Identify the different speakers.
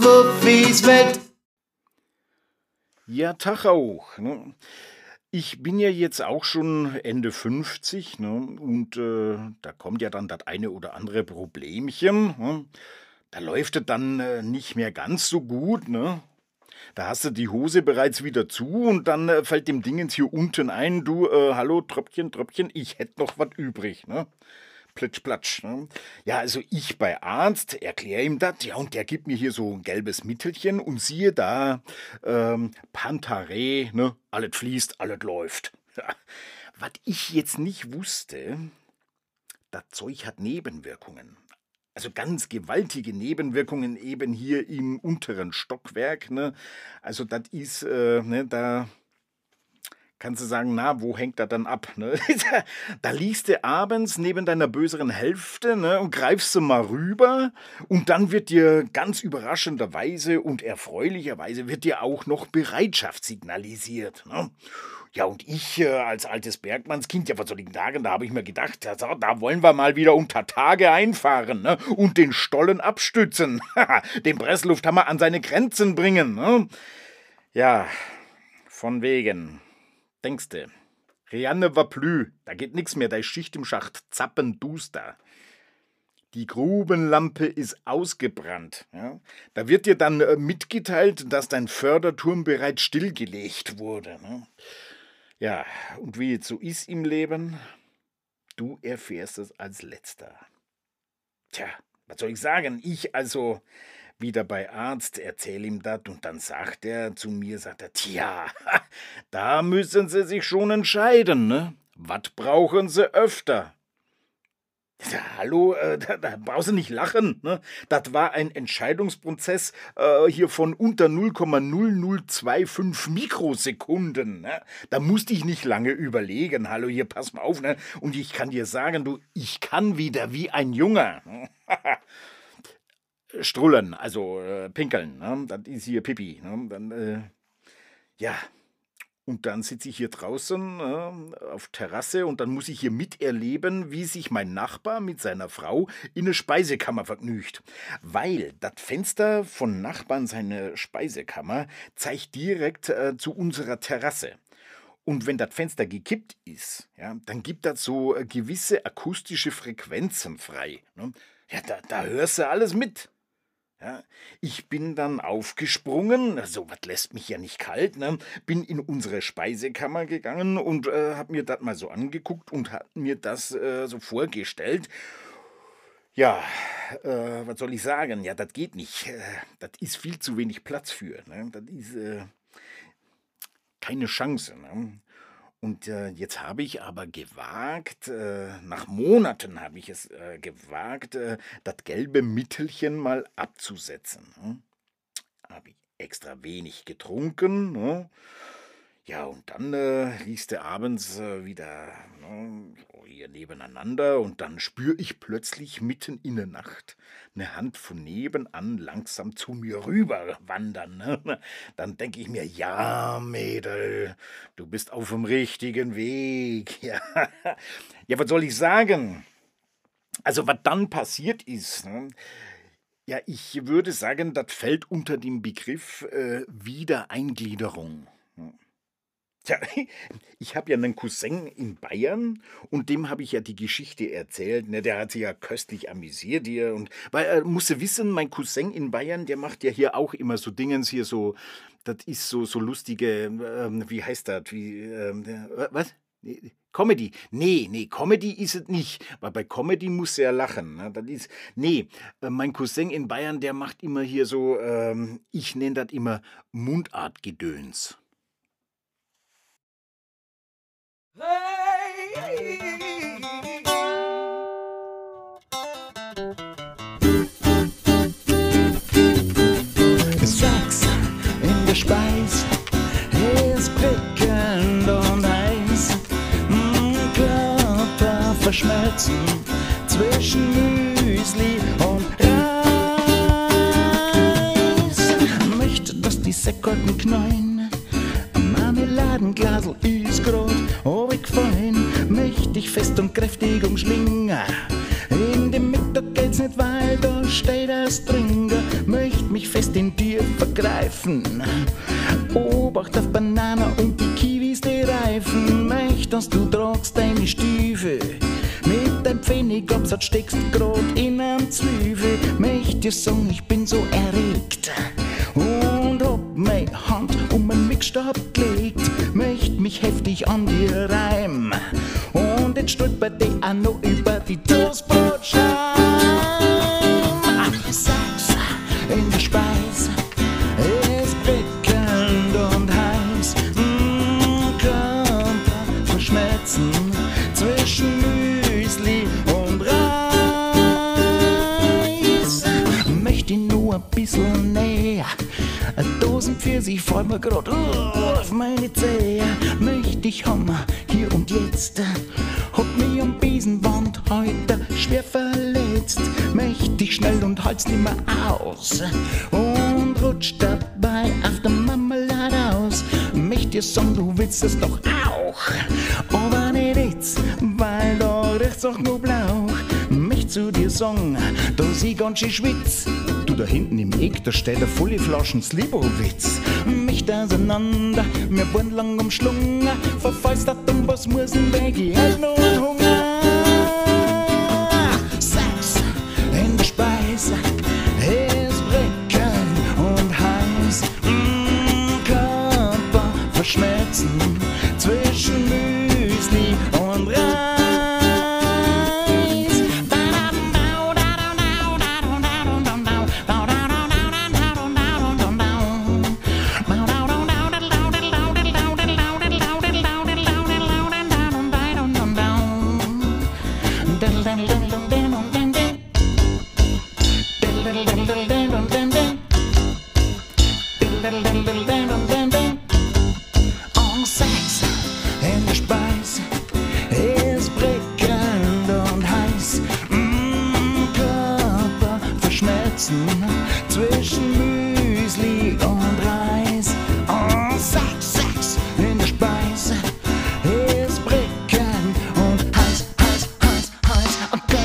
Speaker 1: Wuffis Welt.
Speaker 2: Ja, Tag auch. Ne? Ich bin ja jetzt auch schon Ende 50 ne? und äh, da kommt ja dann das eine oder andere Problemchen. Ne? Da läuft es dann äh, nicht mehr ganz so gut. Ne? Da hast du die Hose bereits wieder zu und dann äh, fällt dem Dingens hier unten ein, du, äh, hallo, Tröpfchen, Tröpfchen, ich hätte noch was übrig. Ne? Plitsch, platsch. Ne? Ja, also ich bei Arzt, erkläre ihm das, ja, und der gibt mir hier so ein gelbes Mittelchen und siehe da, ähm, Pantare, ne, alles fließt, alles läuft. Was ich jetzt nicht wusste, das Zeug hat Nebenwirkungen. Also ganz gewaltige Nebenwirkungen eben hier im unteren Stockwerk. Ne? Also das ist, äh, ne, da kannst du sagen, na, wo hängt er dann ab? Ne? da liegst du abends neben deiner böseren Hälfte ne, und greifst du mal rüber und dann wird dir ganz überraschenderweise und erfreulicherweise wird dir auch noch Bereitschaft signalisiert. Ne? Ja, und ich äh, als altes Bergmannskind, ja, soll ich sagen, da habe ich mir gedacht, ja, da wollen wir mal wieder unter Tage einfahren ne? und den Stollen abstützen, den Presslufthammer an seine Grenzen bringen. Ne? Ja, von wegen. Denkste, Rianne war plü, da geht nix mehr, da ist Schicht im Schacht, zappenduster. Die Grubenlampe ist ausgebrannt. Ja? Da wird dir dann äh, mitgeteilt, dass dein Förderturm bereits stillgelegt wurde. Ne? Ja, und wie es so ist im Leben, du erfährst es als letzter. Tja, was soll ich sagen? Ich also wieder bei Arzt, erzähl ihm das und dann sagt er zu mir, sagt er, tja, da müssen Sie sich schon entscheiden, ne? Was brauchen Sie öfter? Ja, hallo, äh, da, da, brauchst du nicht lachen. Ne? Das war ein Entscheidungsprozess äh, hier von unter 0,0025 Mikrosekunden. Ne? Da musste ich nicht lange überlegen. Hallo, hier, pass mal auf. Ne? Und ich kann dir sagen, du, ich kann wieder wie ein Junge. Ne? Strullen, also äh, pinkeln, ne? das ist hier Pipi. Ne? Dann, äh, ja, und dann sitze ich hier draußen äh, auf Terrasse und dann muss ich hier miterleben, wie sich mein Nachbar mit seiner Frau in eine Speisekammer vergnügt. Weil das Fenster von Nachbarn seine Speisekammer zeigt direkt äh, zu unserer Terrasse. Und wenn das Fenster gekippt ist, ja, dann gibt das so äh, gewisse akustische Frequenzen frei. Ne? Ja, da, da hörst du alles mit. Ja, ich bin dann aufgesprungen, so was lässt mich ja nicht kalt, ne? bin in unsere Speisekammer gegangen und äh, habe mir das mal so angeguckt und habe mir das äh, so vorgestellt. Ja, äh, was soll ich sagen? Ja, das geht nicht. Äh, das ist viel zu wenig Platz für. Ne? Das ist äh, keine Chance. Ne? Und äh, jetzt habe ich aber gewagt, äh, nach Monaten habe ich es äh, gewagt, äh, das gelbe Mittelchen mal abzusetzen. Ne? Habe ich extra wenig getrunken. Ne? Ja, und dann äh, liest er abends äh, wieder ne, so hier nebeneinander und dann spüre ich plötzlich mitten in der Nacht eine Hand von nebenan langsam zu mir rüber wandern. Ne? Dann denke ich mir, ja, Mädel, du bist auf dem richtigen Weg. Ja, ja was soll ich sagen? Also, was dann passiert ist, ne? ja, ich würde sagen, das fällt unter den Begriff äh, Wiedereingliederung. Tja, ich habe ja einen Cousin in Bayern und dem habe ich ja die Geschichte erzählt. Ne? Der hat sich ja köstlich amüsiert hier. Und weil er musste wissen, mein Cousin in Bayern, der macht ja hier auch immer so Dingens hier so, das ist so, so lustige, ähm, wie heißt das? Wie, ähm, was? Comedy. Nee, nee, Comedy ist es nicht. Weil bei Comedy muss er lachen. Ne? Das ist, nee, äh, mein Cousin in Bayern, der macht immer hier so, ähm, ich nenne das immer Mundartgedöns.
Speaker 1: Sex in der Speis ist prickelnd und heiß. Mm, Körper verschmelzen zwischen Müsli und Reis. Möchte, dass die Säckolten knallen. Marmeladenglasel ist grad obig fein, mächtig fest und kräftig umschlingen. In die Mitte geht's nicht, weil da steht das drin. möcht mich fest in dir vergreifen. Obacht auf Banana und die Kiwis, die Reifen, möcht, dass du tragst deine Stiefel. Mit deinem Pfennigabsatz steckst grad in einem Zwiebel, möcht dir sagen, ich bin so erregt. Und hab meine Hand um meinen Mixstab gelegt, möcht mich heftig an dir reim. Noch über die Toastbrotscheibe. Sag's in der Speise, ist prickelnd und heiß. Mm, Körper verschmelzen zwischen Müsli und Reis. Möchte nur ein bisschen näher. Eine Dosen Pfirsich grad uh, auf meine Zehe. Möchte ich Hammer hier und jetzt. Hab mich am Besenwand heute schwer verletzt. Möchte ich schnell und halt's nimmer aus. Und rutsch dabei auf der Marmelade aus. Möchte dir sagen, du willst es doch auch. Aber nicht jetzt, weil da riecht's auch nur Blauch. Möchte zu dir sagen, dass ich ganz schön schwitz. Du da hinten im Eck, da steht eine volle Flaschen Slibowitz. Mich auseinander, mir wurden lang umschlungen. Verfalstert um was muss denn weg, ich hält noch einen Hunger. Mm, zwischen Müsli und Reis. Und Sex, Sex in der Speise ist brickend und heiß, heiß, heiß, heiß am Körper.